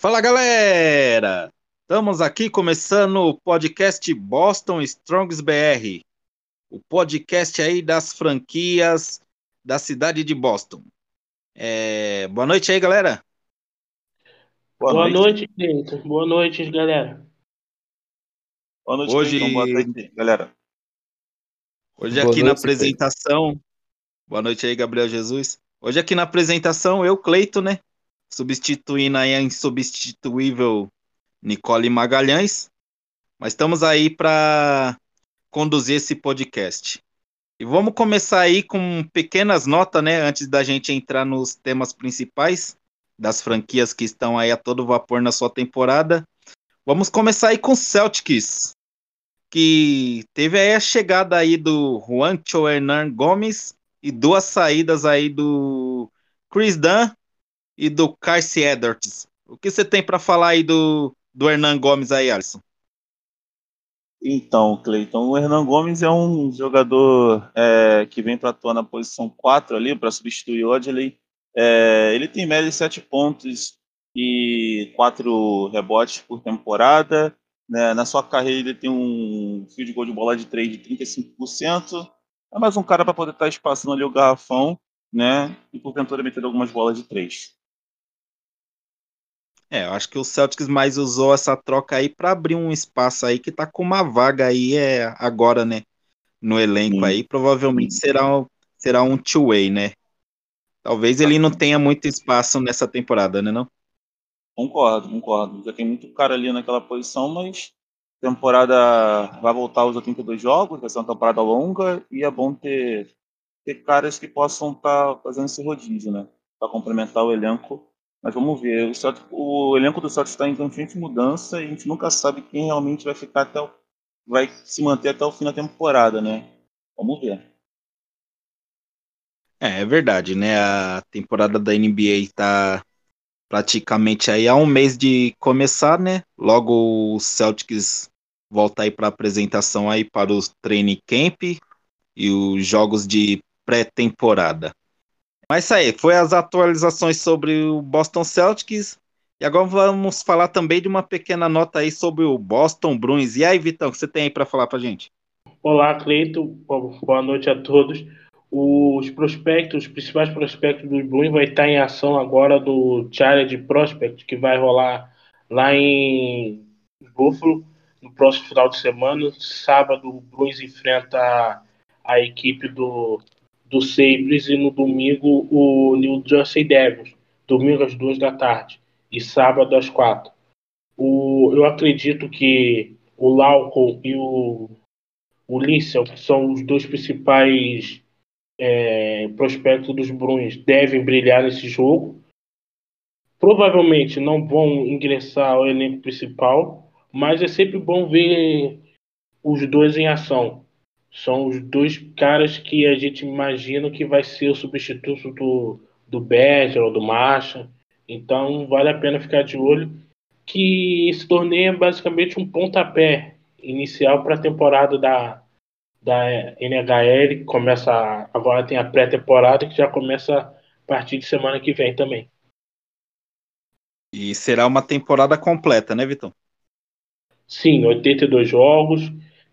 Fala galera! Estamos aqui começando o podcast Boston Strongs BR, o podcast aí das franquias da cidade de Boston. É... Boa noite aí, galera. Boa, Boa noite, Cleiton. Boa noite, galera. Boa noite, Hoje... Cleiton. Boa noite, galera. Hoje Boa aqui noite, na apresentação. Cleiton. Boa noite aí, Gabriel Jesus. Hoje aqui na apresentação, eu, Cleito, né? Substituindo aí a insubstituível Nicole Magalhães. Mas estamos aí para conduzir esse podcast. E vamos começar aí com pequenas notas, né, antes da gente entrar nos temas principais das franquias que estão aí a todo vapor na sua temporada. Vamos começar aí com Celtics, que teve aí a chegada aí do Juancho Hernan Gomes e duas saídas aí do Chris Dunn e do Carce Edwards. O que você tem para falar aí do, do Hernan Gomes aí, Alisson? Então, Cleiton, o Hernan Gomes é um jogador é, que vem para atuar na posição 4 ali, para substituir o Odley. É, ele tem média de 7 pontos e 4 rebotes por temporada. Né? Na sua carreira ele tem um field goal de bola de 3 de 35%. É mais um cara para poder estar tá espaçando ali o garrafão, né? E porventura meter algumas bolas de 3. É, eu acho que o Celtics mais usou essa troca aí para abrir um espaço aí que tá com uma vaga aí é agora, né? No elenco Sim. aí, provavelmente será, será um two-way, né? Talvez ele não tenha muito espaço nessa temporada, né não? Concordo, concordo. Já tem muito cara ali naquela posição, mas temporada vai voltar aos 82 jogos, vai ser uma temporada longa e é bom ter, ter caras que possam estar tá fazendo esse rodízio, né? Para complementar o elenco mas vamos ver. O, Celtic, o elenco do Celtic está em constante mudança e a gente nunca sabe quem realmente vai ficar até o, vai se manter até o fim da temporada, né? Vamos ver. É, é verdade, né? A temporada da NBA está praticamente aí há um mês de começar, né? Logo o Celtics volta aí para apresentação aí para os training camp e os jogos de pré-temporada. Mas isso aí, foi as atualizações sobre o Boston Celtics. E agora vamos falar também de uma pequena nota aí sobre o Boston Bruins. E aí, Vitão, o que você tem aí para falar para gente? Olá, Cleito. Boa noite a todos. Os prospectos, os principais prospectos dos Bruins vai estar em ação agora do Challenge Prospect, que vai rolar lá em Buffalo no próximo final de semana. Sábado, o Bruins enfrenta a equipe do do Sabres e no domingo o New Jersey Devils, domingo às duas da tarde e sábado às quatro. O, eu acredito que o Lauco e o, Lissel, que são os dois principais é, prospectos dos Bruins, devem brilhar nesse jogo. Provavelmente não vão ingressar ao elenco principal, mas é sempre bom ver os dois em ação. São os dois caras que a gente imagina que vai ser o substituto do, do Berger ou do Marcha. Então vale a pena ficar de olho que esse torneio é basicamente um pontapé inicial para a temporada da, da NHL, que começa agora tem a pré-temporada que já começa a partir de semana que vem também. E será uma temporada completa, né, Vitão? Sim, 82 jogos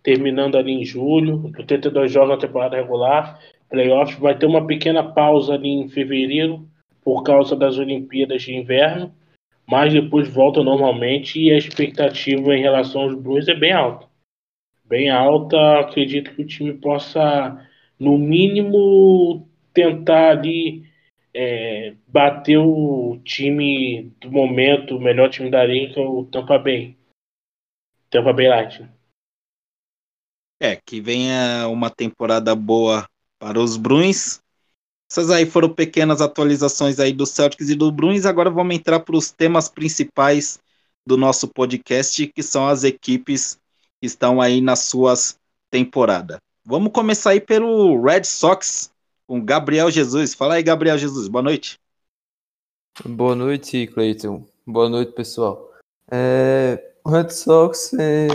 terminando ali em julho, 82 jogos na temporada regular, playoffs, vai ter uma pequena pausa ali em fevereiro por causa das Olimpíadas de Inverno, mas depois volta normalmente e a expectativa em relação aos Blues é bem alta. Bem alta, acredito que o time possa, no mínimo, tentar ali é, bater o time do momento, o melhor time da liga, é o Tampa Bay. Tampa Bay Lightning. É, que venha uma temporada boa para os Bruins. Essas aí foram pequenas atualizações aí do Celtics e do Bruins. Agora vamos entrar para os temas principais do nosso podcast, que são as equipes que estão aí nas suas temporadas. Vamos começar aí pelo Red Sox com Gabriel Jesus. Fala aí, Gabriel Jesus. Boa noite. Boa noite, Cleiton. Boa noite, pessoal. É, o Red Sox é,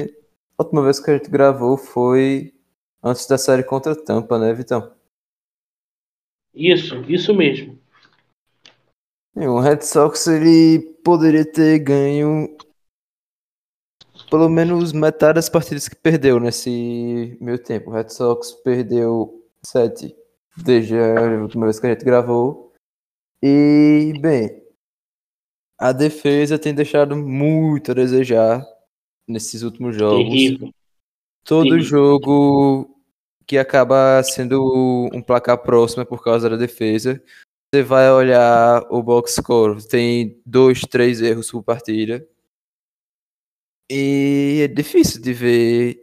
a última vez que a gente gravou foi antes da série contra a Tampa, né, Vitão? Isso, isso mesmo. O Red Sox ele poderia ter ganho pelo menos metade das partidas que perdeu nesse meio tempo. O Red Sox perdeu sete desde a última vez que a gente gravou. E, bem, a defesa tem deixado muito a desejar nesses últimos jogos. Terrível. Todo Terrível. jogo que acaba sendo um placar próximo é por causa da defesa. Você vai olhar o box score, tem dois, três erros por partida. E é difícil de ver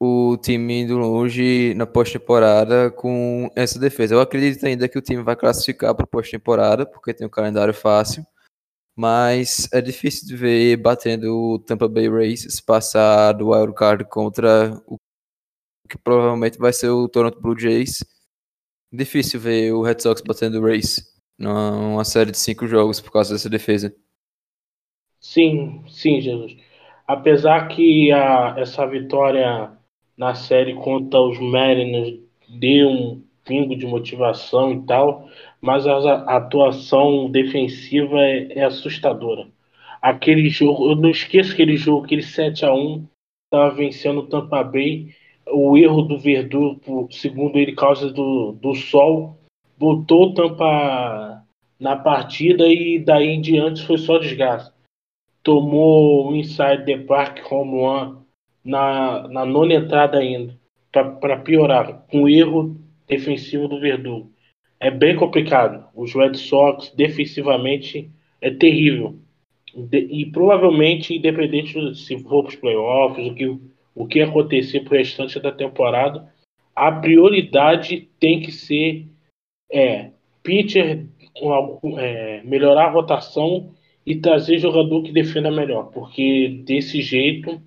o time indo longe na pós-temporada com essa defesa. Eu acredito ainda que o time vai classificar para pós-temporada, porque tem um calendário fácil. Mas é difícil de ver batendo o Tampa Bay Rays passar do wild contra o que provavelmente vai ser o Toronto Blue Jays. Difícil ver o Red Sox batendo o Rays numa série de cinco jogos por causa dessa defesa. Sim, sim, Jesus. Apesar que a, essa vitória na série contra os Mariners deu um pingo de motivação e tal, mas a, atuação defensiva é, é assustadora. Aquele jogo, eu não esqueço aquele jogo, aquele 7 a 1 estava vencendo o Tampa Bay. O erro do Verdun, segundo ele, causa do, do sol, botou o Tampa na partida e daí em diante foi só desgaste tomou um inside the park home run na, na nona entrada ainda, para piorar, com erro defensivo do Verdugo. É bem complicado. Os Red Sox defensivamente é terrível. De- e provavelmente, independente de se for para os playoffs, o que, o que acontecer para o restante da temporada, a prioridade tem que ser é, pitcher, é, melhorar a rotação e trazer jogador que defenda melhor, porque desse jeito,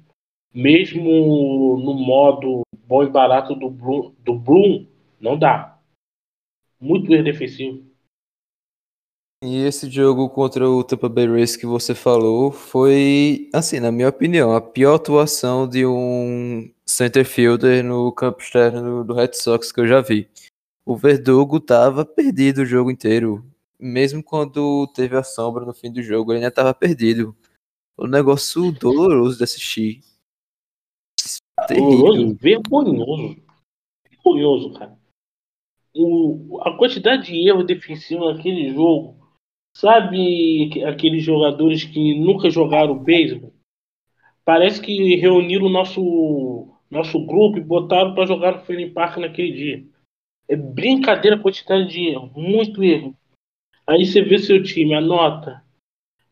mesmo no modo bom e barato do Bloom, do Bloom não dá. Muito erro defensivo. E esse jogo contra o Tampa Bay Rays que você falou foi, assim, na minha opinião, a pior atuação de um center fielder no campo externo do Red Sox que eu já vi. O Verdugo tava perdido o jogo inteiro. Mesmo quando teve a sombra no fim do jogo, ele ainda tava perdido. Um negócio doloroso de assistir. Terrível. vergonhoso. Vergonhoso, cara. O, a quantidade de erro defensivo naquele jogo. Sabe que- aqueles jogadores que nunca jogaram beisebol? Parece que reuniram o nosso, nosso grupo e botaram para jogar no Fenway Park naquele dia. É brincadeira a quantidade de erro, muito erro. Aí você vê seu time, anota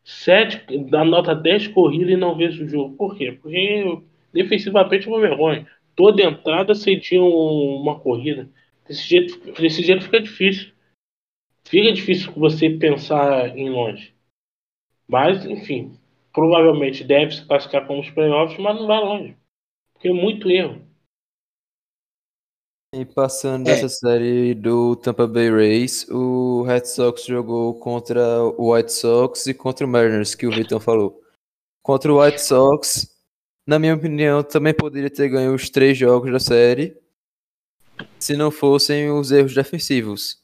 7, anota 10 corridas e não vence o jogo. Por quê? Porque defensivamente é uma vergonha. Toda entrada sentia uma corrida. Desse jeito, desse jeito fica difícil. Fica difícil você pensar em longe. Mas, enfim, provavelmente deve se classificar como os playoffs, mas não vai longe. Porque é muito erro. E passando dessa série do Tampa Bay Rays, o Red Sox jogou contra o White Sox e contra o Mariners, que o Vitor falou. Contra o White Sox, na minha opinião, também poderia ter ganho os três jogos da série, se não fossem os erros defensivos.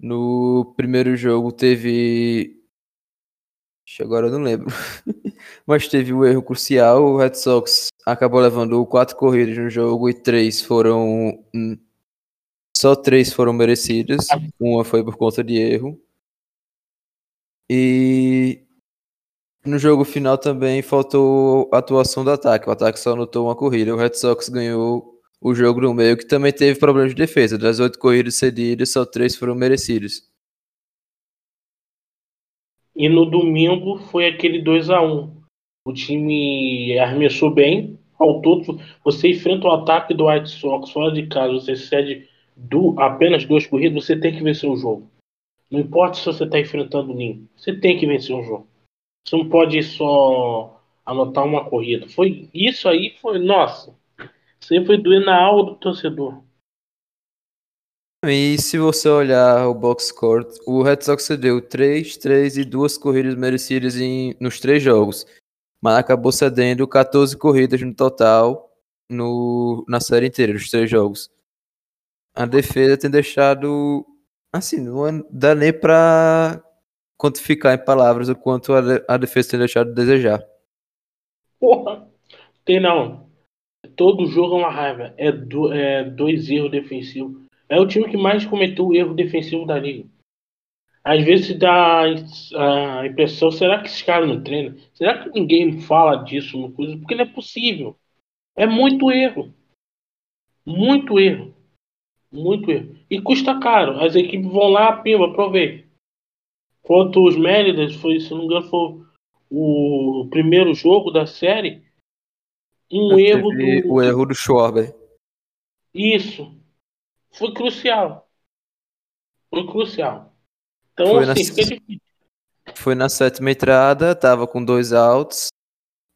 No primeiro jogo teve. Agora eu não lembro. Mas teve o erro crucial. O Red Sox acabou levando quatro corridas no jogo e três foram. hum, Só três foram merecidas. Uma foi por conta de erro. E no jogo final também faltou atuação do ataque. O ataque só anotou uma corrida. O Red Sox ganhou o jogo no meio, que também teve problemas de defesa. Das oito corridas cedidas, só três foram merecidas. E no domingo foi aquele 2 a 1 O time arremessou bem, faltou. Você enfrenta o ataque do White Sox fora de casa, você cede du- apenas duas corridas, você tem que vencer o jogo. Não importa se você está enfrentando o Ninho, você tem que vencer o jogo. Você não pode só anotar uma corrida. Foi isso aí, foi nossa. Aí foi doer na alma do torcedor. E se você olhar o box score, o Red Sox cedeu 3, 3 e duas corridas merecidas em, nos três jogos. Mas acabou cedendo 14 corridas no total no, na série inteira, nos três jogos. A defesa tem deixado. Assim, não é- dá nem pra quantificar em palavras o quanto a, a defesa tem deixado de desejar. Porra, tem não. Todo jogo é uma raiva. É, do, é dois erros defensivos. É o time que mais cometeu erro defensivo da liga. Às vezes dá a impressão, será que esses caras não treinam? Será que ninguém fala disso no? Porque não é possível. É muito erro. Muito erro. Muito erro. E custa caro. As equipes vão lá, pimba, aproveita. Quanto os Méridas, foi, se não me engano, foi o primeiro jogo da série. Um erro do. O erro do Schwarber. Isso. Foi crucial. Foi crucial. Então, foi assim, na... fica difícil. Foi na sétima entrada, tava com dois outs.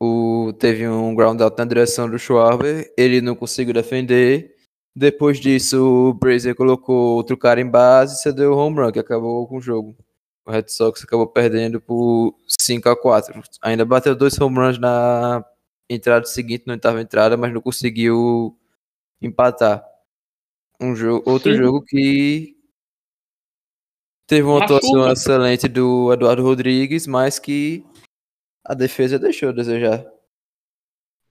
O... Teve um ground out na direção do Schwarber. Ele não conseguiu defender. Depois disso, o Brazier colocou outro cara em base e cedeu o home run, que acabou com o jogo. O Red Sox acabou perdendo por 5 a 4 Ainda bateu dois home runs na entrada seguinte, na oitava entrada, mas não conseguiu empatar. Um jogo, outro Sim. jogo que teve uma atuação excelente do Eduardo Rodrigues, mas que a defesa deixou a desejar.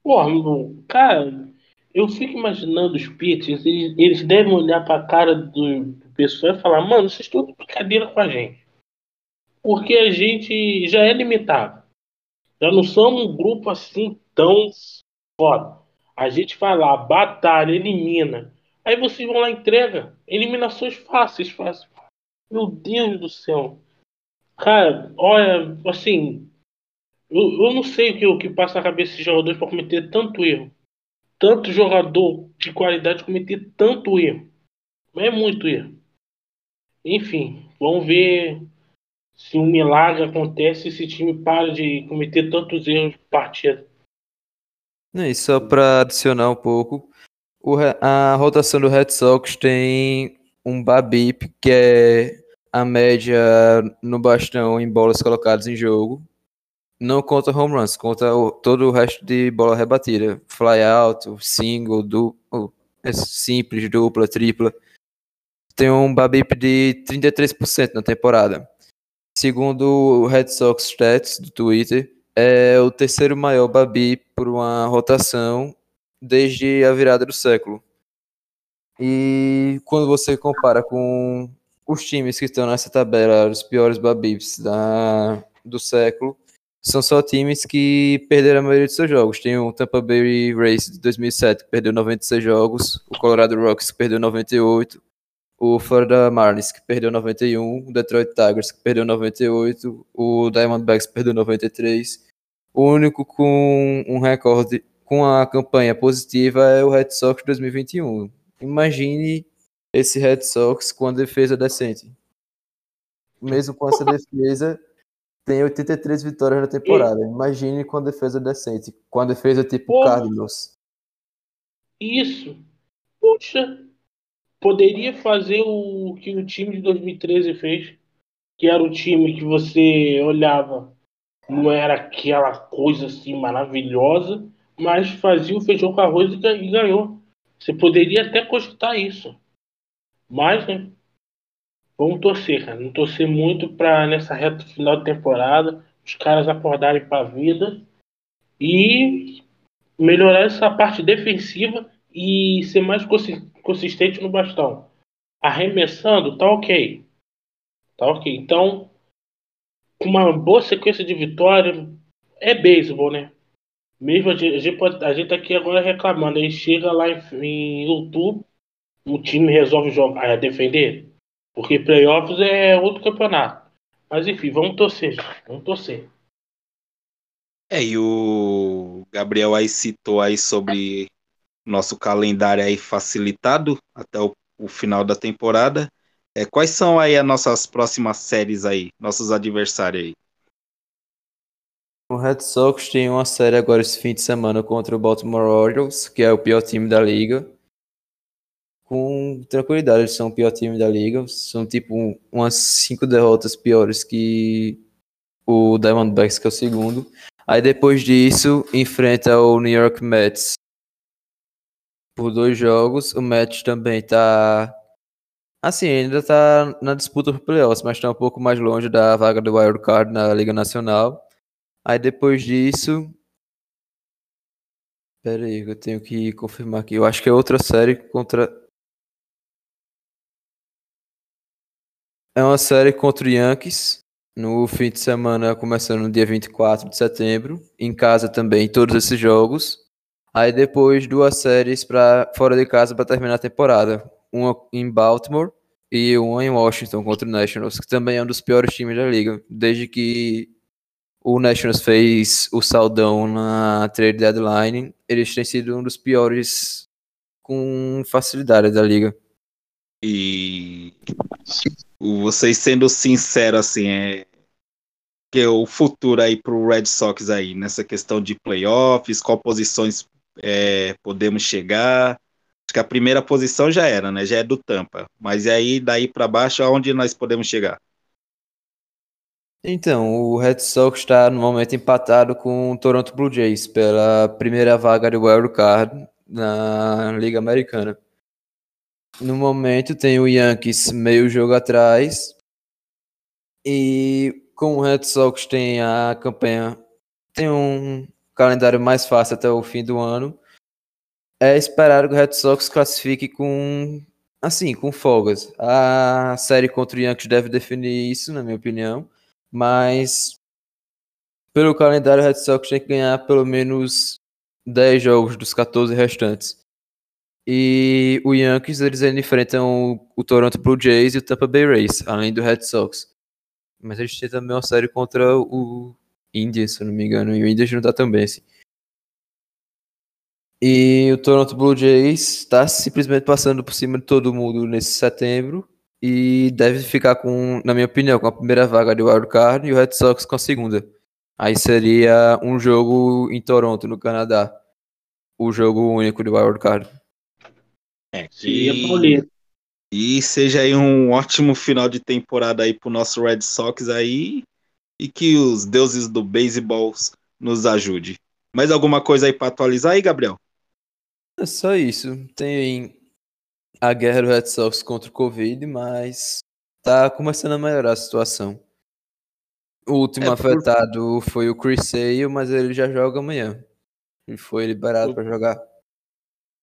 Porra, cara, eu fico imaginando os pitchers, eles, eles devem olhar pra cara do, do pessoal e falar, mano, vocês estão de brincadeira com a gente. Porque a gente já é limitado. Já não somos um grupo assim tão foda. A gente vai lá, batalha, elimina. Aí vocês vão lá entrega. Eliminações fáceis, fáceis. Meu Deus do céu. Cara, olha, assim. Eu, eu não sei o que, o que passa na cabeça desses jogadores para cometer tanto erro tanto jogador de qualidade cometer tanto erro. É muito erro. Enfim, vamos ver se um milagre acontece e esse time para de cometer tantos erros de partida. E só para adicionar um pouco, a rotação do Red Sox tem um Babip, que é a média no bastão em bolas colocadas em jogo, não conta home runs, conta o, todo o resto de bola rebatida. Fly out, single, duplo, é simples, dupla, tripla. Tem um BABIP de 33% na temporada. Segundo o Red Sox Stats do Twitter, é o terceiro maior BABIP por uma rotação desde a virada do século. E quando você compara com os times que estão nessa tabela, os piores BABIPs da, do século, são só times que perderam a maioria de seus jogos. Tem o Tampa Bay Race de 2007, que perdeu 96 jogos, o Colorado Rocks, perdeu 98, o Florida Marlins, que perdeu 91, o Detroit Tigers, que perdeu 98, o Diamondbacks, perdeu 93. O único com um recorde, com a campanha positiva, é o Red Sox 2021. Imagine esse Red Sox com a defesa decente. Mesmo com essa defesa tem 83 vitórias na temporada. Imagine com a defesa decente. Com a defesa tipo Porra. Cardinals. Isso. Puxa. Poderia fazer o que o time de 2013 fez. Que era o time que você olhava. Não era aquela coisa assim maravilhosa. Mas fazia o feijão com arroz e ganhou. Você poderia até cogitar isso. Mas, né? Vamos torcer, cara. Vamos torcer muito para nessa reta final de temporada os caras acordarem para a vida e melhorar essa parte defensiva e ser mais consistente no bastão. Arremessando, tá ok. Tá ok. Então, uma boa sequência de vitória, é beisebol, né? Mesmo a gente, a gente, pode, a gente tá aqui agora reclamando, aí chega lá em, em outubro, o time resolve jogar, é, defender. Porque playoffs é outro campeonato. Mas enfim, vamos torcer, vamos torcer. É, e o Gabriel aí citou aí sobre nosso calendário aí facilitado até o, o final da temporada. É, quais são aí as nossas próximas séries aí, nossos adversários aí? O Red Sox tem uma série agora esse fim de semana contra o Baltimore Orioles, que é o pior time da liga com tranquilidade. Eles são o pior time da liga. São tipo umas cinco derrotas piores que o Diamondbacks, que é o segundo. Aí depois disso, enfrenta o New York Mets por dois jogos. O Mets também tá Assim, ainda tá na disputa por playoffs, mas tá um pouco mais longe da vaga do Wild Card na Liga Nacional. Aí depois disso. Pera aí, eu tenho que confirmar aqui. Eu acho que é outra série contra. É uma série contra o Yankees. No fim de semana, começando no dia 24 de setembro. Em casa também, todos esses jogos. Aí depois duas séries para fora de casa para terminar a temporada uma em Baltimore e uma em Washington contra o Nationals, que também é um dos piores times da liga, desde que o Nationals fez o saldão na trade deadline, eles têm sido um dos piores com facilidade da liga. E vocês sendo sinceros assim, é que é o futuro aí pro Red Sox aí nessa questão de playoffs, qual posições é, podemos chegar? Acho que a primeira posição já era, né? Já é do Tampa. Mas aí, daí para baixo, aonde nós podemos chegar? Então, o Red Sox está no momento empatado com o Toronto Blue Jays pela primeira vaga do Wild Card na Liga Americana. No momento tem o Yankees meio jogo atrás e com o Red Sox tem a campanha tem um calendário mais fácil até o fim do ano é esperar que o Red Sox classifique com assim, com folgas. A série contra o Yankees deve definir isso, na minha opinião, mas pelo calendário o Red Sox tem que ganhar pelo menos 10 jogos dos 14 restantes. E o Yankees eles enfrentam o, Toronto Blue Jays e o Tampa Bay Rays, além do Red Sox. Mas eles têm também uma série contra o Indians, se eu não me engano, e o Indians não tá tão bem assim. E o Toronto Blue Jays está simplesmente passando por cima de todo mundo nesse setembro e deve ficar com, na minha opinião, com a primeira vaga de wild card e o Red Sox com a segunda. Aí seria um jogo em Toronto, no Canadá. O jogo único de wild card. É, e, e seja aí um ótimo final de temporada aí pro nosso Red Sox aí e que os deuses do beisebol nos ajude. Mais alguma coisa aí para atualizar aí, Gabriel? É só isso. Tem a guerra do Red Sox contra o Covid, mas tá começando a melhorar a situação. O último é, afetado por... foi o Chris Sale, mas ele já joga amanhã. Ele foi liberado o... para jogar.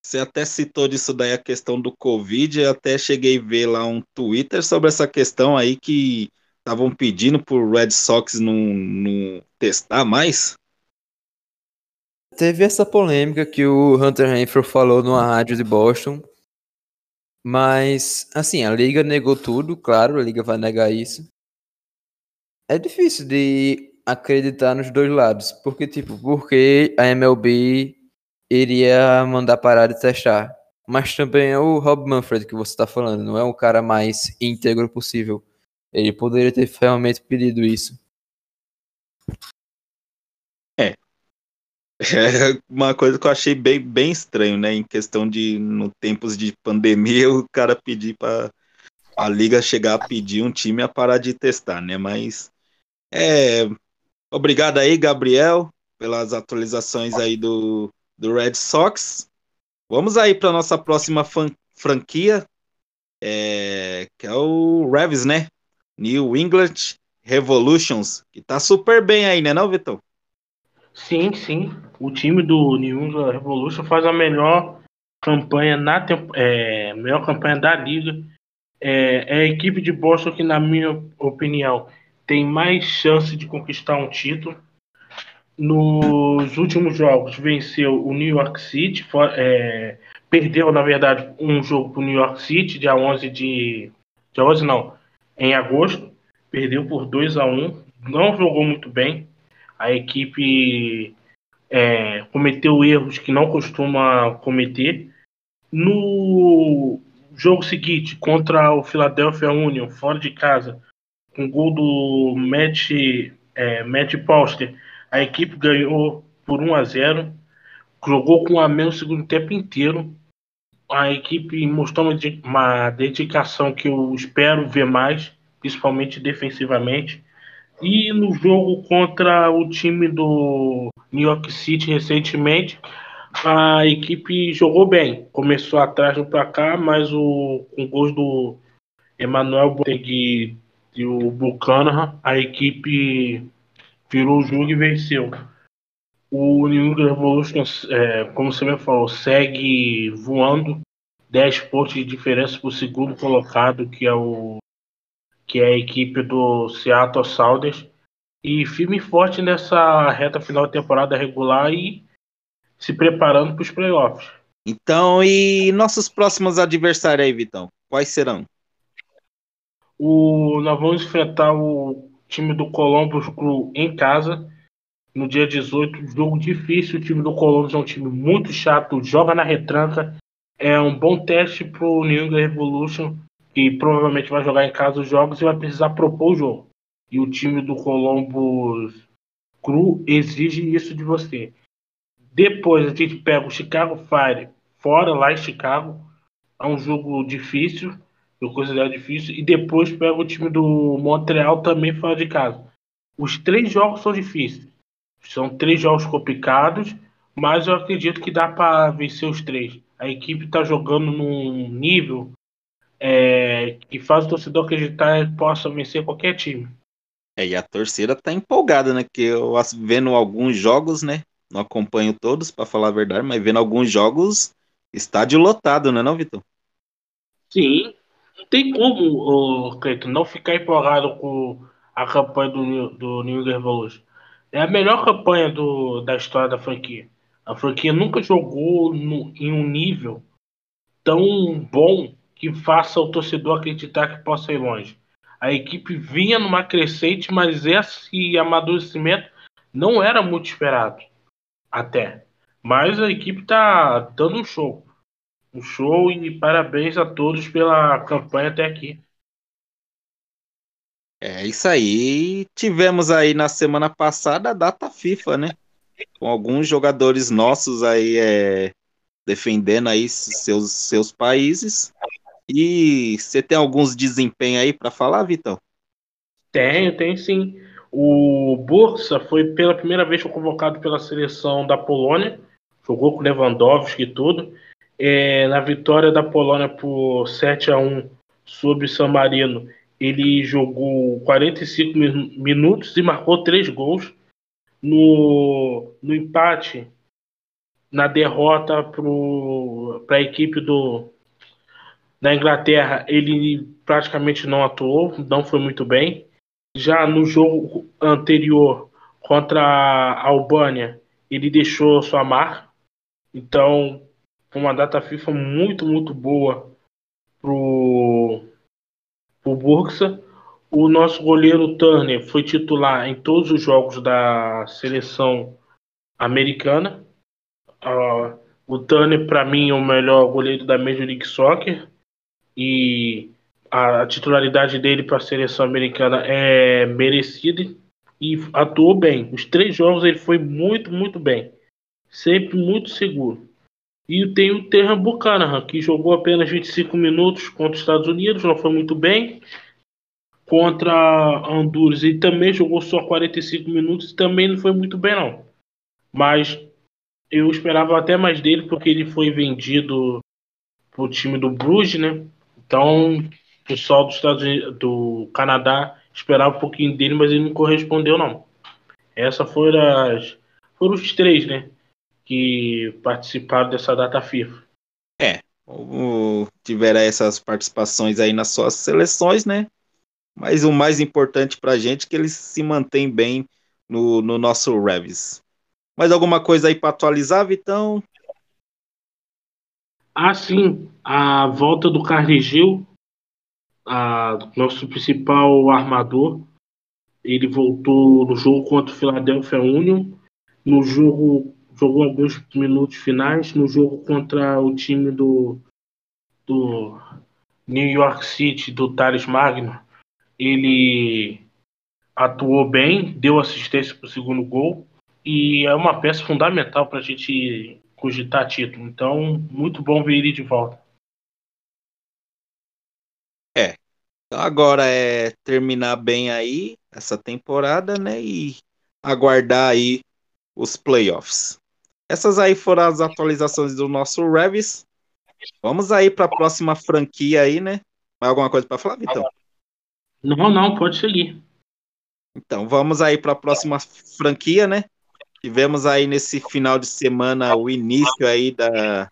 Você até citou disso daí a questão do Covid, eu até cheguei a ver lá um Twitter sobre essa questão aí que estavam pedindo pro Red Sox não, não testar mais. Teve essa polêmica que o Hunter Renfrew falou numa rádio de Boston. Mas, assim, a liga negou tudo, claro, a liga vai negar isso. É difícil de acreditar nos dois lados, porque, tipo, porque a MLB iria mandar parar de testar. Mas também é o Rob Manfred que você está falando, não é o cara mais íntegro possível. Ele poderia ter realmente pedido isso. É, é uma coisa que eu achei bem, bem estranho, né? Em questão de, no tempos de pandemia, o cara pedir para a liga chegar a pedir um time a parar de testar, né? Mas é. Obrigado aí, Gabriel, pelas atualizações aí do, do Red Sox. Vamos aí para nossa próxima franquia, é, que é o Revs, né? New England Revolutions, que tá super bem aí, né, não? Sim, sim. O time do New England Revolution faz a melhor campanha na é, melhor campanha da liga. É, é, a equipe de Boston que, na minha opinião, tem mais chance de conquistar um título. Nos últimos jogos venceu o New York City, é, perdeu na verdade um jogo para o New York City dia 11 de dia 11 não, em agosto, perdeu por 2 a 1, não jogou muito bem, a equipe é, cometeu erros que não costuma cometer. No jogo seguinte, contra o Philadelphia Union, fora de casa, com gol do Matt, é, Matt Poster, a equipe ganhou por 1 a 0 jogou com a menos o segundo tempo inteiro. A equipe mostrou uma dedicação que eu espero ver mais, principalmente defensivamente. E no jogo contra o time do New York City recentemente, a equipe jogou bem. Começou atrás no placar, mas o, com gols do Emmanuel Boateng e o Buchanan, a equipe virou o jogo e venceu. O New England Revolution, é, como você me falou, segue voando 10 pontos de diferença para o segundo colocado, que é o que é a equipe do Seattle Sounders, e firme e forte nessa reta final de temporada regular e se preparando para os playoffs. Então, e nossos próximos adversários aí, Vitão? Quais serão? O, nós vamos enfrentar o time do Columbus Crew em casa no dia 18. Jogo difícil. O time do Columbus é um time muito chato, joga na retranca. É um bom teste para o New England Revolution, que provavelmente vai jogar em casa os jogos e vai precisar propor o jogo. E o time do Columbus Crew exige isso de você. Depois a gente pega o Chicago Fire fora lá em Chicago. É um jogo difícil, eu considero difícil. E depois pega o time do Montreal também fora de casa. Os três jogos são difíceis. São três jogos complicados, mas eu acredito que dá para vencer os três. A equipe está jogando num nível é, que faz o torcedor acreditar que possa vencer qualquer time. É, e a torcida tá empolgada, né? Que eu vendo alguns jogos, né? Não acompanho todos, para falar a verdade, mas vendo alguns jogos, estádio lotado, não é não, Vitor? Sim. Não tem como, Cleiton, não ficar empolgado com a campanha do, do New England Revolution. É a melhor campanha do, da história da franquia. A franquia nunca jogou no, em um nível tão bom que faça o torcedor acreditar que possa ir longe. A equipe vinha numa crescente, mas esse amadurecimento não era muito esperado. Até. Mas a equipe está dando um show. Um show e parabéns a todos pela campanha até aqui. É isso aí. Tivemos aí na semana passada a data FIFA, né? Com alguns jogadores nossos aí é, defendendo aí seus, seus países. E você tem alguns desempenhos aí para falar, Vitão? Tenho, tenho sim. O Bursa foi pela primeira vez convocado pela seleção da Polônia, jogou com Lewandowski e tudo. É, na vitória da Polônia por 7 a 1 sobre San Marino, ele jogou 45 minutos e marcou três gols. No, no empate, na derrota para a equipe do, da Inglaterra, ele praticamente não atuou, não foi muito bem. Já no jogo anterior contra a Albânia, ele deixou sua marca. Então, uma data FIFA muito, muito boa pro, pro Bursa. O nosso goleiro Turner foi titular em todos os jogos da seleção americana. Uh, o Turner, para mim, é o melhor goleiro da Major League Soccer. E a titularidade dele para a seleção americana é merecida e atuou bem. Os três jogos ele foi muito, muito bem. Sempre muito seguro. E tem o Terra Buchanan, que jogou apenas 25 minutos contra os Estados Unidos, não foi muito bem. Contra Honduras, ele também jogou só 45 minutos e também não foi muito bem, não. Mas eu esperava até mais dele, porque ele foi vendido para o time do Bruges, né? Então, o pessoal dos Estados Unidos, do Canadá esperava um pouquinho dele, mas ele não correspondeu, não. Essa foram foram os três, né? Que participaram dessa data FIFA. É, tiveram essas participações aí nas suas seleções, né? Mas o mais importante pra gente é que eles se mantêm bem no, no nosso Revis. Mais alguma coisa aí para atualizar, Vitão? Ah, sim, a volta do Carnegie, a, nosso principal armador, ele voltou no jogo contra o Philadelphia Union, no jogo jogou alguns minutos finais, no jogo contra o time do, do New York City, do Thales Magno, ele atuou bem, deu assistência para o segundo gol e é uma peça fundamental para a gente cogitar título. Então, muito bom ver ele de volta. É. Então agora é terminar bem aí essa temporada, né? E aguardar aí os playoffs. Essas aí foram as atualizações do nosso Revis. Vamos aí para a próxima franquia aí, né? Mais alguma coisa para falar, Vitão? Não, não, pode seguir. Então, vamos aí para a próxima franquia, né? Tivemos aí nesse final de semana o início aí da.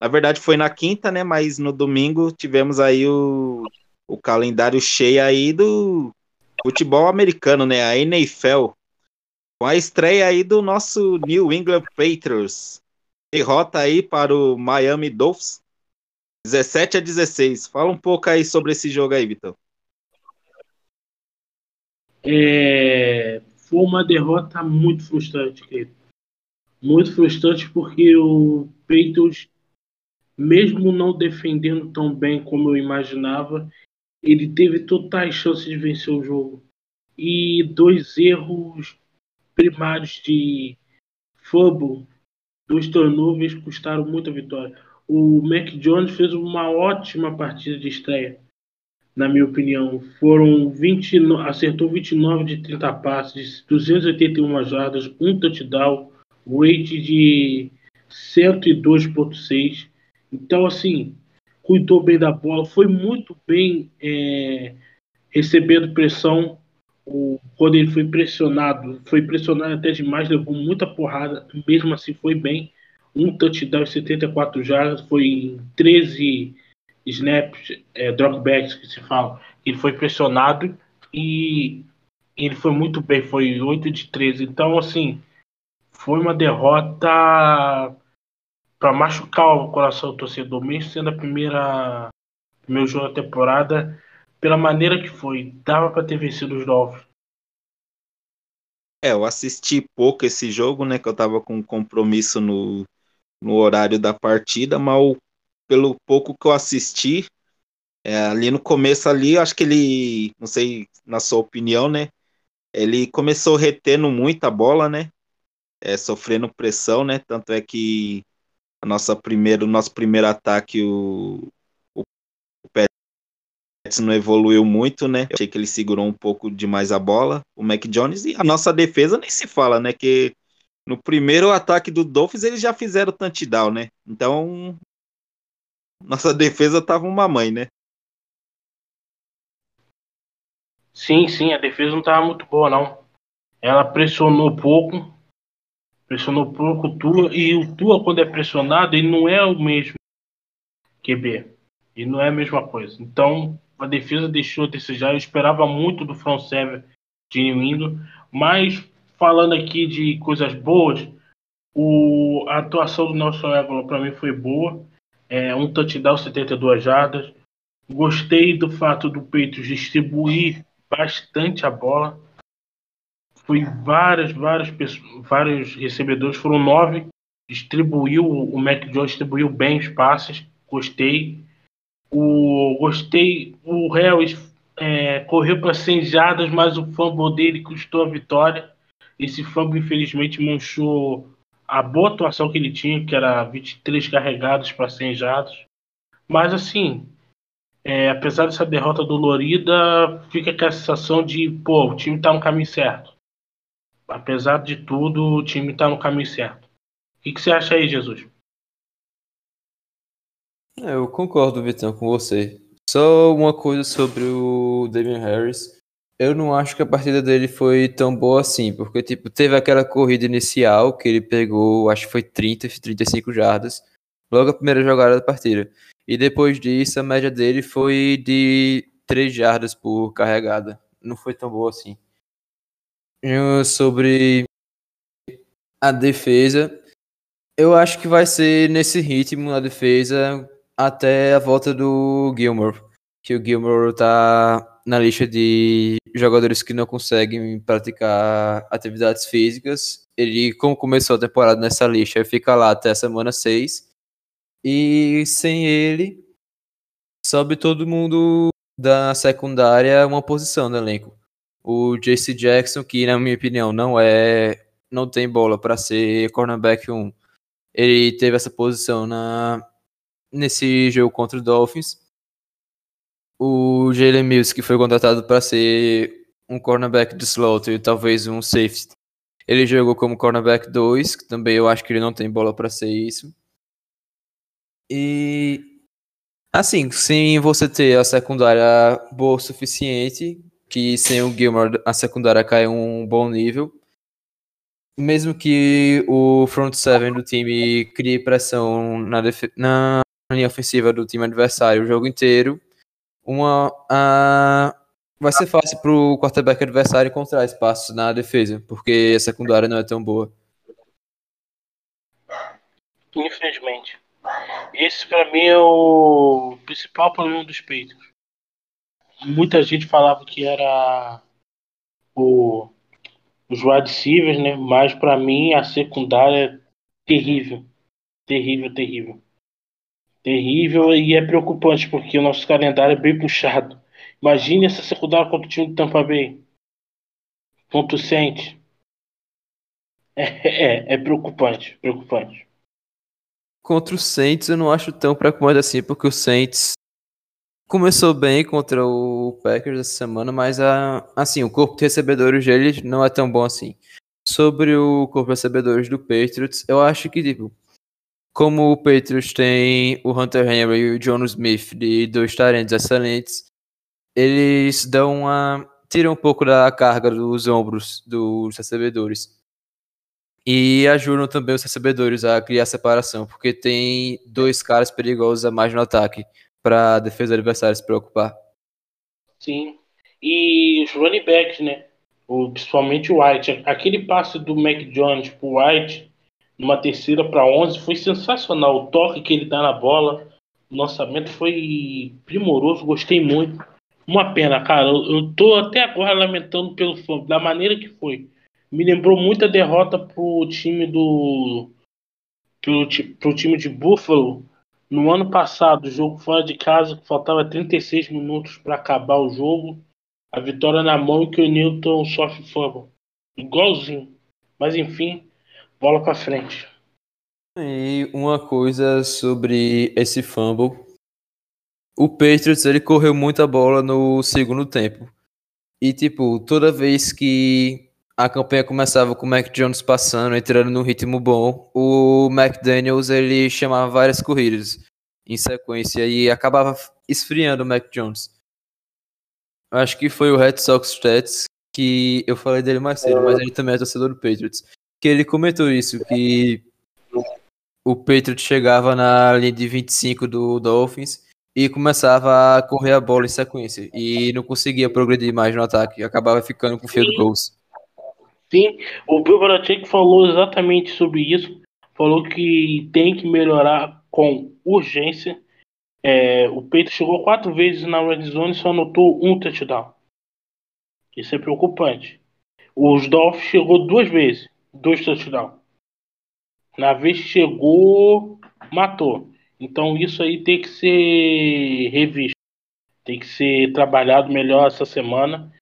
Na verdade, foi na quinta, né? Mas no domingo tivemos aí o, o calendário cheio aí do futebol americano, né? A NFL. Com a estreia aí do nosso New England Patriots. Derrota aí para o Miami Dolphins. 17 a 16. Fala um pouco aí sobre esse jogo aí, Vitor. É, foi uma derrota muito frustrante, querido. Muito frustrante porque o Peitos, mesmo não defendendo tão bem como eu imaginava, ele teve totais chances de vencer o jogo. E dois erros primários de fumble, dois turnovers custaram muito a vitória. O Mac Jones fez uma ótima partida de estreia na minha opinião. Foram 20, acertou 29 de 30 passes, 281 jardas, um touchdown, rate de 102.6. Então, assim, cuidou bem da bola, foi muito bem é, recebendo pressão. O, quando ele foi pressionado, foi pressionado até demais, levou muita porrada, mesmo assim foi bem. Um touchdown e 74 jardas, foi em 13 snaps, é, dropbacks que se fala, ele foi pressionado e ele foi muito bem, foi 8 de 13. Então, assim, foi uma derrota para machucar o coração do torcedor, mesmo sendo a primeira meu jogo da temporada, pela maneira que foi, dava para ter vencido os Dolphins. É, eu assisti pouco esse jogo, né, que eu tava com compromisso no, no horário da partida, mas pelo pouco que eu assisti, é, ali no começo ali, acho que ele, não sei, na sua opinião, né? Ele começou retendo muita bola, né? É, sofrendo pressão, né? Tanto é que a nossa primeiro, o nosso primeiro ataque, o, o, o Pets não evoluiu muito, né? Eu achei que ele segurou um pouco demais a bola, o Mac Jones, e a nossa defesa nem se fala, né? Que no primeiro ataque do Dolphins eles já fizeram touchdown, né? Então nossa defesa tava uma mãe, né? Sim, sim, a defesa não tava muito boa, não. Ela pressionou pouco, pressionou pouco o Tua, e o Tua, quando é pressionado, ele não é o mesmo QB. Ele não é a mesma coisa. Então, a defesa deixou a desejar. Eu esperava muito do front seven de New England, mas falando aqui de coisas boas, o, a atuação do Nelson Aguilar para mim foi boa é, um touchdown, 72 jardas. Gostei do fato do Peitos distribuir bastante a bola. Foi várias, várias pessoas, vários recebedores, foram nove. Distribuiu, o Mac Jones distribuiu bem os passes. Gostei. O, gostei. O Harris é, correu para 100 jardas, mas o fumble dele custou a vitória. Esse fumble, infelizmente, manchou a boa atuação que ele tinha, que era 23 carregados para 100 jados. Mas assim, é, apesar dessa derrota dolorida, fica com a sensação de, pô, o time está no caminho certo. Apesar de tudo, o time está no caminho certo. O que, que, você acha aí, Jesus? É, eu concordo, Vitão, com você. Só uma coisa sobre o Damian Harris eu não acho que a partida dele foi tão boa assim, porque tipo, teve aquela corrida inicial que ele pegou, acho que foi 30, 35 jardas, logo a primeira jogada da partida. E depois disso, a média dele foi de 3 jardas por carregada. Não foi tão boa assim. Sobre a defesa, eu acho que vai ser nesse ritmo a defesa até a volta do Gilmore. Que o Gilmore tá na lista de jogadores que não conseguem praticar atividades físicas. Ele, como começou a temporada nessa lista, fica lá até a semana 6. E sem ele, sobe todo mundo da secundária uma posição no elenco. O JC Jackson, que na minha opinião não é não tem bola para ser cornerback 1. Ele teve essa posição na nesse jogo contra o Dolphins o Jalen Mills, que foi contratado para ser um cornerback de slot e talvez um safety. Ele jogou como cornerback 2, que também eu acho que ele não tem bola para ser isso. E Assim, sem você ter a secundária boa o suficiente, que sem o Gilmore a secundária cai um bom nível, mesmo que o front seven do time crie pressão na, na linha ofensiva do time adversário o jogo inteiro, uma, a, vai ser fácil para o quarterback adversário encontrar espaços na defesa, porque a secundária não é tão boa. Infelizmente. Esse para mim é o principal problema dos peitos. Muita gente falava que era o, os wide receivers, né? Mas para mim a secundária é terrível. Terrível, terrível. Terrível e é preocupante porque o nosso calendário é bem puxado. Imagine essa secundária contra o time do Tampa Bay. Saints. É, é, é preocupante, preocupante. Contra o Saints eu não acho tão preocupante assim, porque o Saints começou bem contra o Packers essa semana, mas a, assim, o corpo de recebedores dele não é tão bom assim. Sobre o corpo de recebedores do Patriots, eu acho que, tipo, como o Patriots tem o Hunter Henry e o John Smith de dois talentos excelentes, eles dão uma. tiram um pouco da carga dos ombros dos recebedores e ajudam também os recebedores a criar separação, porque tem dois caras perigosos a mais no ataque para a defesa adversária se preocupar. Sim. E os running backs, né? O, principalmente o White. Aquele passe do Mac Jones pro White, numa terceira para 11, foi sensacional. O toque que ele dá na bola, o lançamento foi primoroso, gostei muito. Uma pena, cara. Eu, eu tô até agora lamentando pelo da maneira que foi me lembrou muito a derrota pro time do. Pro, pro time de Buffalo no ano passado, jogo fora de casa, que faltava 36 minutos para acabar o jogo. A vitória na mão e que o Newton sofre fumble. Igualzinho. Mas enfim, bola para frente. E uma coisa sobre esse fumble. O Patriots ele correu muita bola no segundo tempo. E tipo, toda vez que a campanha começava com o Mac Jones passando, entrando num ritmo bom. O McDaniels ele chamava várias corridas em sequência e acabava esfriando o Mac Jones. Acho que foi o Red Sox Stats que eu falei dele mais cedo, mas ele também é torcedor do Patriots. Que ele comentou isso, que o Patriots chegava na linha de 25 do Dolphins e começava a correr a bola em sequência e não conseguia progredir mais no ataque, acabava ficando com field goals. Sim, o Bill Belichick falou exatamente sobre isso. Falou que tem que melhorar com urgência. É, o Peito chegou quatro vezes na red zone e só anotou um touchdown. Isso é preocupante. Os Dolphins chegou duas vezes, dois touchdowns. Na vez que chegou, matou. Então isso aí tem que ser revisto. Tem que ser trabalhado melhor essa semana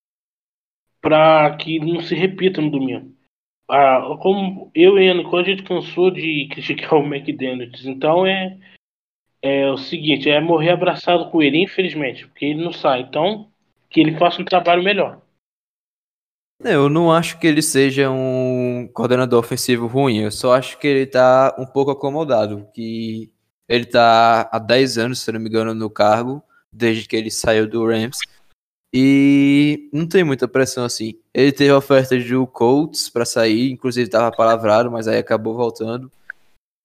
para que não se repita no domingo. Ah, como eu e a a gente cansou de criticar o McDaniels. Então é, é o seguinte, é morrer abraçado com ele, infelizmente, porque ele não sai. Então, que ele faça um trabalho melhor. É, eu não acho que ele seja um coordenador ofensivo ruim, eu só acho que ele tá um pouco acomodado, que ele tá há 10 anos, se não me engano, no cargo, desde que ele saiu do Rams. E não tem muita pressão assim. Ele teve oferta de Colts para sair, inclusive estava palavrado, mas aí acabou voltando.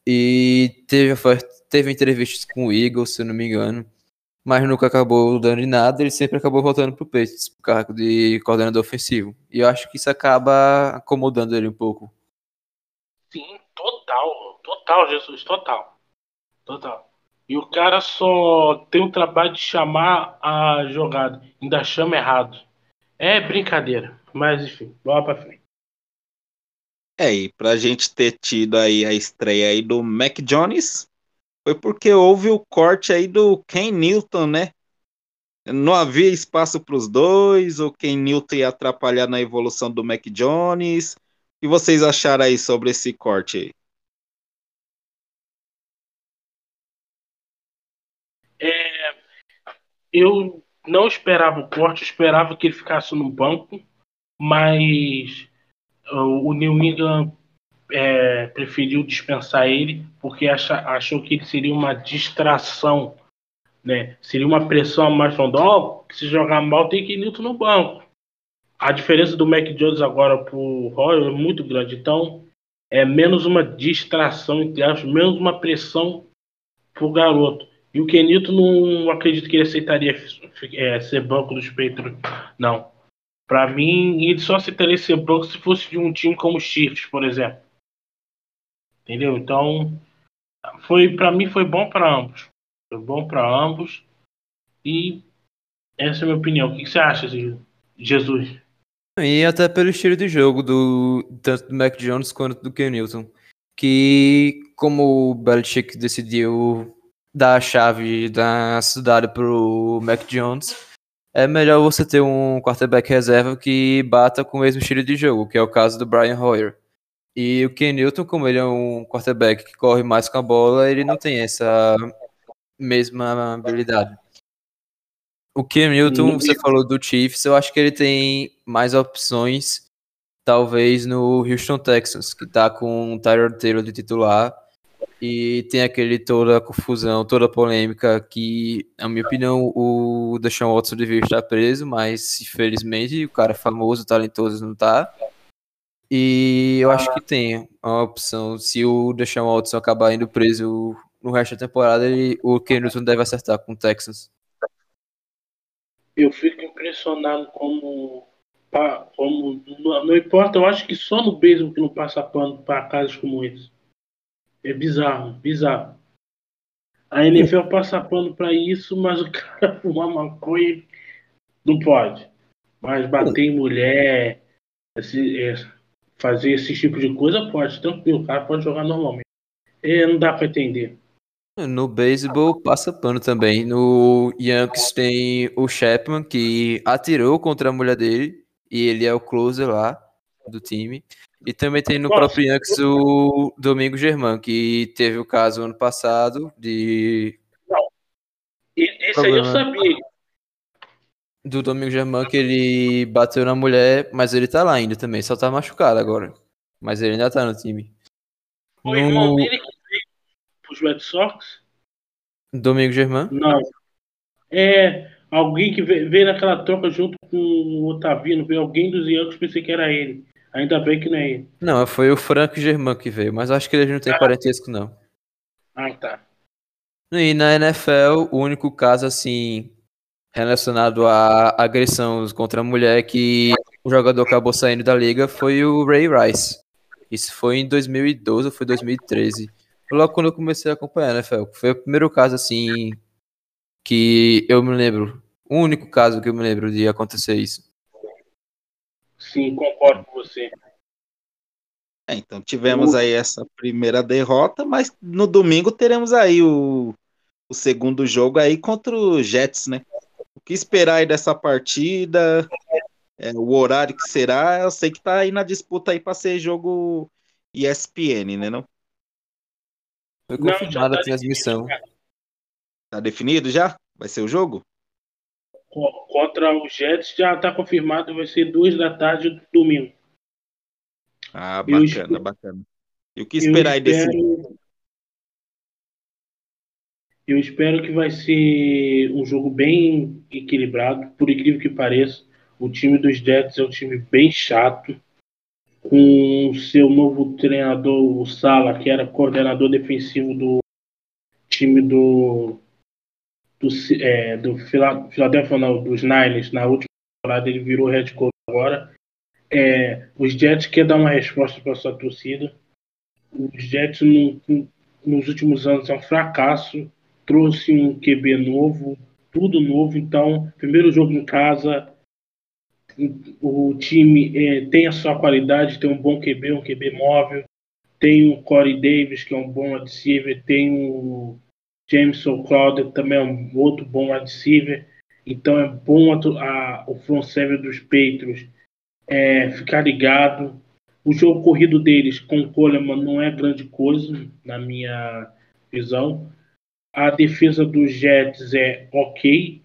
E teve oferta, teve entrevistas com o Eagles, se não me engano, mas nunca acabou dando em nada. Ele sempre acabou voltando para o Patriots, pro cargo de coordenador ofensivo. E eu acho que isso acaba acomodando ele um pouco. Sim, total, total, Jesus, total, total. E o cara só tem o trabalho de chamar a jogada. Ainda chama errado. É brincadeira. Mas enfim, vamos pra frente. É, e pra gente ter tido aí a estreia aí do Mac Jones, foi porque houve o corte aí do Ken Newton, né? Não havia espaço para os dois, o Ken Newton ia atrapalhar na evolução do Mac Jones. O que vocês acharam aí sobre esse corte aí? É, eu não esperava o corte, esperava que ele ficasse no banco, mas o New England é, preferiu dispensar ele porque acha, achou que ele seria uma distração né? Seria uma pressão a mais falando, que se jogar mal tem que ir Newton no banco. A diferença do Mac Jones agora pro Royal é muito grande. Então, é menos uma distração, entre menos uma pressão pro garoto. E o Kenito não acredito que ele aceitaria é, ser banco dos Patriots, não. Para mim, ele só aceitaria ser banco se fosse de um time como o Chiefs, por exemplo. Entendeu? Então, foi para mim foi bom para ambos. Foi bom para ambos. E essa é a minha opinião. O que você acha, Jesus? E até pelo estilo de jogo do tanto do Mac Jones quanto do Ken Newton. Que como o Belichick decidiu dar a chave da cidade pro Mac Jones, é melhor você ter um quarterback reserva que bata com o mesmo estilo de jogo, que é o caso do Brian Hoyer. E o Ken Newton, como ele é um quarterback que corre mais com a bola, ele não tem essa mesma habilidade. O Cam Newton, você falou do Chiefs, eu acho que ele tem mais opções, talvez no Houston Texans, que tá com o Tyler Taylor de titular, e tem aquele toda a confusão, toda a polêmica que, na minha opinião, o Deshaun Watson devia estar preso, mas infelizmente o cara famoso, talentoso não tá. E eu acho que tem uma opção, se o Deshaun Watson acabar indo preso no resto da temporada, ele, o Ken Newton deve acertar com o Texans eu fico impressionado como, como não, não, importa, eu acho que só no beisebol que não passa pano para casos como esse. É bizarro, bizarro. A NFL passa pano para isso, mas o cara fumar maconha não pode. Mas bater em mulher, esse, é, fazer esse tipo de coisa pode, tranquilo, o cara pode jogar normalmente. É, não dá para entender. No beisebol passa pano também. No Yankees tem o Chapman que atirou contra a mulher dele e ele é o closer lá do time. E também tem no Nossa. próprio Yankees o Domingo Germán, que teve o caso ano passado de. Não. Esse aí eu sabia. Do Domingo Germán que ele bateu na mulher, mas ele tá lá ainda também, só tá machucado agora. Mas ele ainda tá no time. Foi no... irmão dele que os Red Sox? Domingo Germán? Não. É alguém que veio naquela troca junto com o Otavino, veio alguém dos Yankees, pensei que era ele. Ainda bem que não é ele. Não, foi o Frank Germán que veio, mas acho que ele não tem ah. parentesco, não. Ah, tá. E na NFL, o único caso, assim, relacionado à agressão contra a mulher que o jogador acabou saindo da liga foi o Ray Rice. Isso foi em 2012 ou foi 2013 logo quando eu comecei a acompanhar, né, Fel? Foi o primeiro caso, assim, que eu me lembro. O único caso que eu me lembro de acontecer isso. Sim, concordo com você. É, então tivemos aí essa primeira derrota, mas no domingo teremos aí o, o segundo jogo aí contra o Jets, né? O que esperar aí dessa partida? É, o horário que será? Eu sei que tá aí na disputa aí para ser jogo ESPN, né, não? Foi confirmada tá a transmissão. Definido, tá definido já? Vai ser o jogo? Contra os Jets já tá confirmado, vai ser duas da tarde do domingo. Ah, bacana, eu, bacana. E o que esperar aí desse Eu espero que vai ser um jogo bem equilibrado, por incrível que pareça. O time dos Jets é um time bem chato com seu novo treinador, o Sala, que era coordenador defensivo do time do do, é, do Philadelphia, não, dos Niners, na última temporada ele virou head coach agora. É, os Jets quer dar uma resposta para sua torcida. Os Jets no, nos últimos anos é um fracasso. Trouxe um QB novo, tudo novo. Então, primeiro jogo em casa, o time é, tem a sua qualidade, tem um bom QB, um QB móvel, tem o Corey Davis, que é um bom receiver, tem o Jameson Crowder, também é um outro bom receiver. Então é bom a, a, o front seven dos Patriots é, ficar ligado. O jogo corrido deles com o Coleman não é grande coisa, na minha visão. A defesa dos Jets é ok.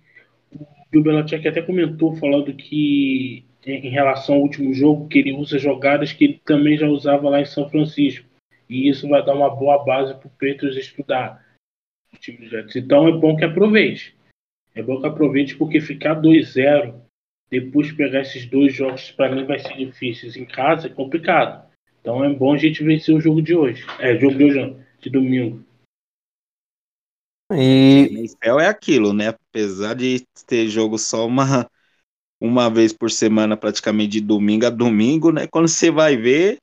O Belichick até comentou falando que em relação ao último jogo, que ele usa jogadas que ele também já usava lá em São Francisco. E isso vai dar uma boa base para o Patriots estudar. O time do Jets. Então é bom que aproveite. É bom que aproveite porque ficar 2-0 depois pegar esses dois jogos para mim vai ser difíceis em casa é complicado. Então é bom a gente vencer o jogo de hoje. É, jogo de hoje, de domingo. E NFL é aquilo, né? Apesar de ter jogo só uma, uma vez por semana, praticamente de domingo a domingo, né? Quando você vai ver,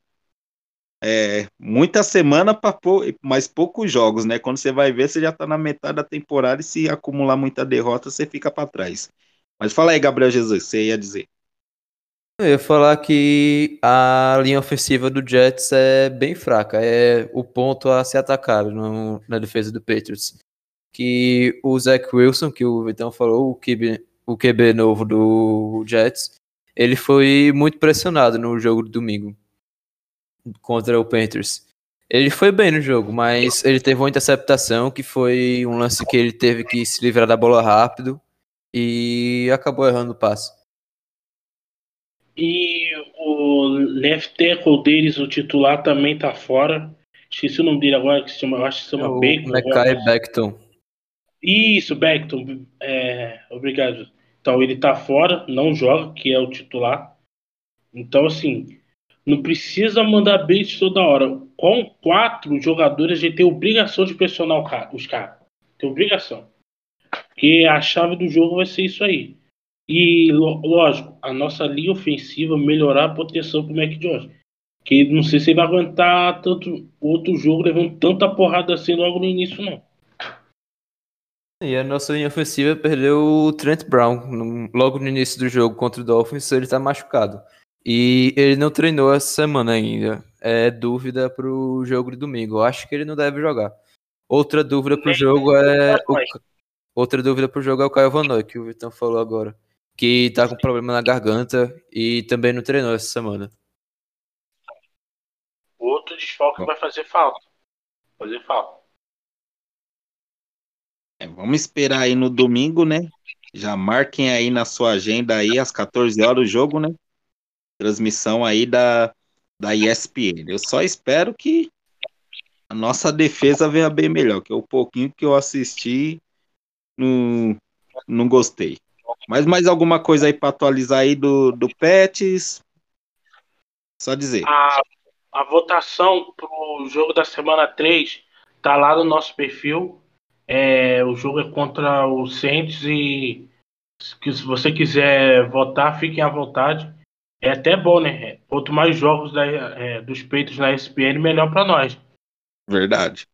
é muita semana para pou, mais poucos jogos, né? Quando você vai ver, você já tá na metade da temporada e se acumular muita derrota, você fica para trás. Mas fala aí, Gabriel Jesus, você ia dizer. Eu ia falar que a linha ofensiva do Jets é bem fraca, é o ponto a ser atacado no, na defesa do Patriots que o Zach Wilson, que o Vitão falou, o QB, o QB novo do Jets, ele foi muito pressionado no jogo do domingo contra o Panthers. Ele foi bem no jogo, mas ele teve uma interceptação que foi um lance que ele teve que se livrar da bola rápido e acabou errando o passe. E o left tackle deles, o titular, também tá fora. Esqueci o nome dele agora, que se chama, acho que se chama é Bacon. Mackay Beckton. Isso, Beckton. É, obrigado. Então ele tá fora, não joga, que é o titular. Então, assim, não precisa mandar blitz toda hora. Com quatro jogadores, a gente tem obrigação de pressionar os caras. Tem obrigação. Porque a chave do jogo vai ser isso aí. E, lógico, a nossa linha ofensiva melhorar a proteção pro Mac Jones. Que não sei se ele vai aguentar tanto outro jogo levando tanta porrada assim logo no início, não. E a nossa linha ofensiva perdeu o Trent Brown logo no início do jogo contra o Dolphins, ele tá machucado. E ele não treinou essa semana ainda. É dúvida pro jogo de domingo. Eu acho que ele não deve jogar. Outra dúvida pro jogo é. O, outra dúvida pro jogo é o Caio Van que o Vitão falou agora. Que tá com problema na garganta e também não treinou essa semana. Outro desfalque vai fazer falta. Fazer falta. É, vamos esperar aí no domingo, né? Já marquem aí na sua agenda aí às 14 horas o jogo, né? Transmissão aí da, da ESPN. Eu só espero que a nossa defesa venha bem melhor, que é o pouquinho que eu assisti não, não gostei. Mas mais alguma coisa aí para atualizar aí do, do Pets? Só dizer. A, a votação pro jogo da semana 3 tá lá no nosso perfil. É, o jogo é contra o Saints e se você quiser votar, fiquem à vontade. É até bom, né? Quanto mais jogos da, é, dos peitos na ESPN, melhor para nós. Verdade.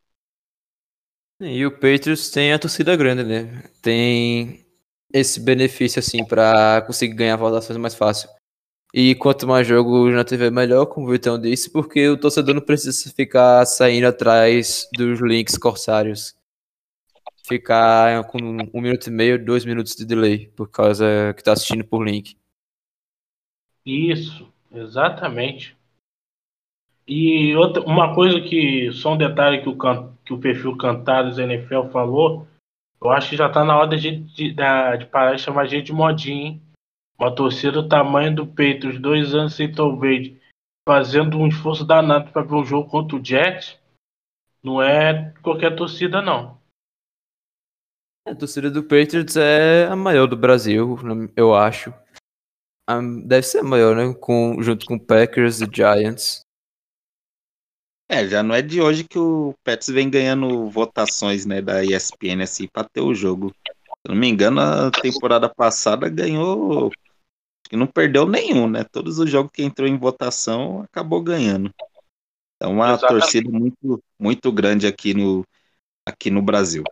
E o Patriots tem a torcida grande, né? Tem esse benefício, assim, para conseguir ganhar votações mais fácil. E quanto mais jogo na TV, melhor, como o Vitão disse, porque o torcedor não precisa ficar saindo atrás dos links corsários ficar com um minuto e meio, dois minutos de delay, por causa que tá assistindo por link. Isso, exatamente. E outra, uma coisa que, só um detalhe que o, que o perfil Cantados NFL falou, eu acho que já tá na hora de, de, de parar de chamar a gente de modinha, hein? Uma torcida do tamanho do peito, os dois anos sem Tom Brady, fazendo um esforço danado para ver um jogo contra o Jets, não é qualquer torcida, não. A torcida do Patriots é a maior do Brasil, eu acho. Deve ser a maior, né? Com, junto com Packers e Giants. É, já não é de hoje que o Pets vem ganhando votações, né, da ESPN assim para ter o jogo. Se não me engano, a temporada passada ganhou, que não perdeu nenhum, né? Todos os jogos que entrou em votação acabou ganhando. É uma Exatamente. torcida muito muito grande aqui no aqui no Brasil.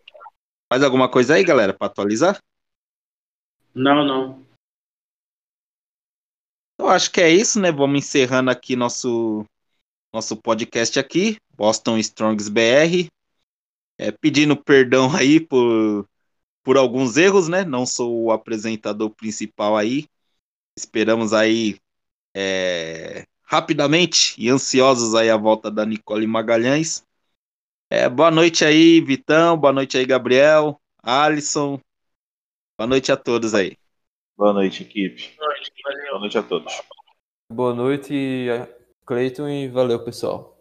Mais alguma coisa aí, galera, para atualizar? Não, não. Eu acho que é isso, né? Vamos encerrando aqui nosso nosso podcast aqui, Boston Strongs BR. É, pedindo perdão aí por, por alguns erros, né? Não sou o apresentador principal aí. Esperamos aí é, rapidamente e ansiosos aí a volta da Nicole Magalhães. É, boa noite aí, Vitão. Boa noite aí, Gabriel, Alisson. Boa noite a todos aí. Boa noite, equipe. Boa noite, boa noite a todos. Boa noite, Cleiton, e valeu, pessoal.